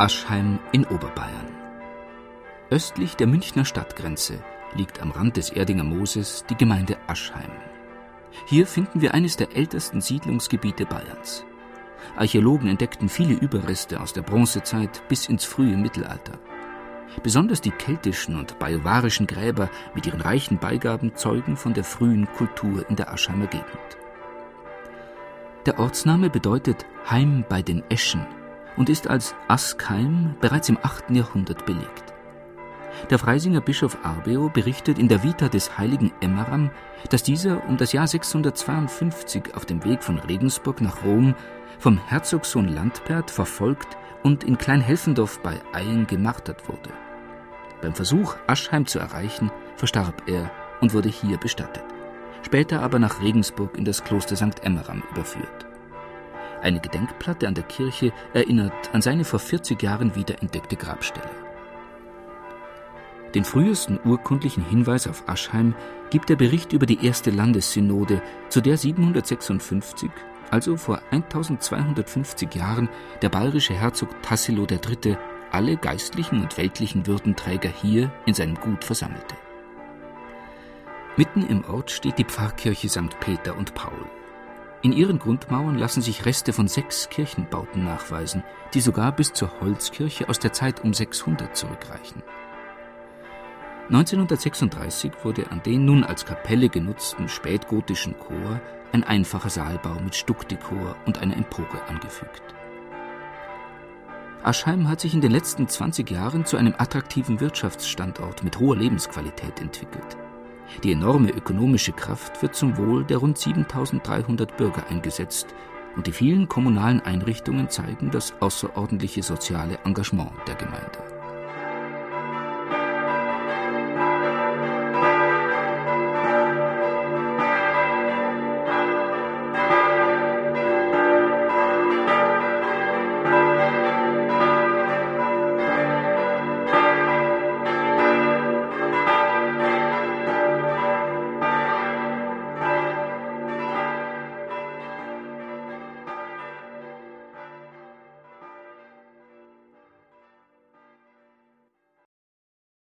Aschheim in Oberbayern. Östlich der Münchner Stadtgrenze liegt am Rand des Erdinger Mooses die Gemeinde Aschheim. Hier finden wir eines der ältesten Siedlungsgebiete Bayerns. Archäologen entdeckten viele Überreste aus der Bronzezeit bis ins frühe Mittelalter. Besonders die keltischen und bajuwarischen Gräber mit ihren reichen Beigaben zeugen von der frühen Kultur in der Aschheimer Gegend. Der Ortsname bedeutet Heim bei den Eschen und ist als Askheim bereits im 8. Jahrhundert belegt. Der Freisinger Bischof Arbeo berichtet in der Vita des heiligen Emmeram, dass dieser um das Jahr 652 auf dem Weg von Regensburg nach Rom vom Herzogssohn Landbert verfolgt und in Kleinhelfendorf bei Ayen gemartert wurde. Beim Versuch, Aschheim zu erreichen, verstarb er und wurde hier bestattet, später aber nach Regensburg in das Kloster St. Emmeram überführt. Eine Gedenkplatte an der Kirche erinnert an seine vor 40 Jahren wiederentdeckte Grabstelle. Den frühesten urkundlichen Hinweis auf Aschheim gibt der Bericht über die erste Landessynode, zu der 756, also vor 1250 Jahren, der bayerische Herzog Tassilo III. alle geistlichen und weltlichen Würdenträger hier in seinem Gut versammelte. Mitten im Ort steht die Pfarrkirche St. Peter und Paul. In ihren Grundmauern lassen sich Reste von sechs Kirchenbauten nachweisen, die sogar bis zur Holzkirche aus der Zeit um 600 zurückreichen. 1936 wurde an den nun als Kapelle genutzten spätgotischen Chor ein einfacher Saalbau mit Stuckdekor und einer Empore angefügt. Aschheim hat sich in den letzten 20 Jahren zu einem attraktiven Wirtschaftsstandort mit hoher Lebensqualität entwickelt. Die enorme ökonomische Kraft wird zum Wohl der rund 7300 Bürger eingesetzt und die vielen kommunalen Einrichtungen zeigen das außerordentliche soziale Engagement der Gemeinde.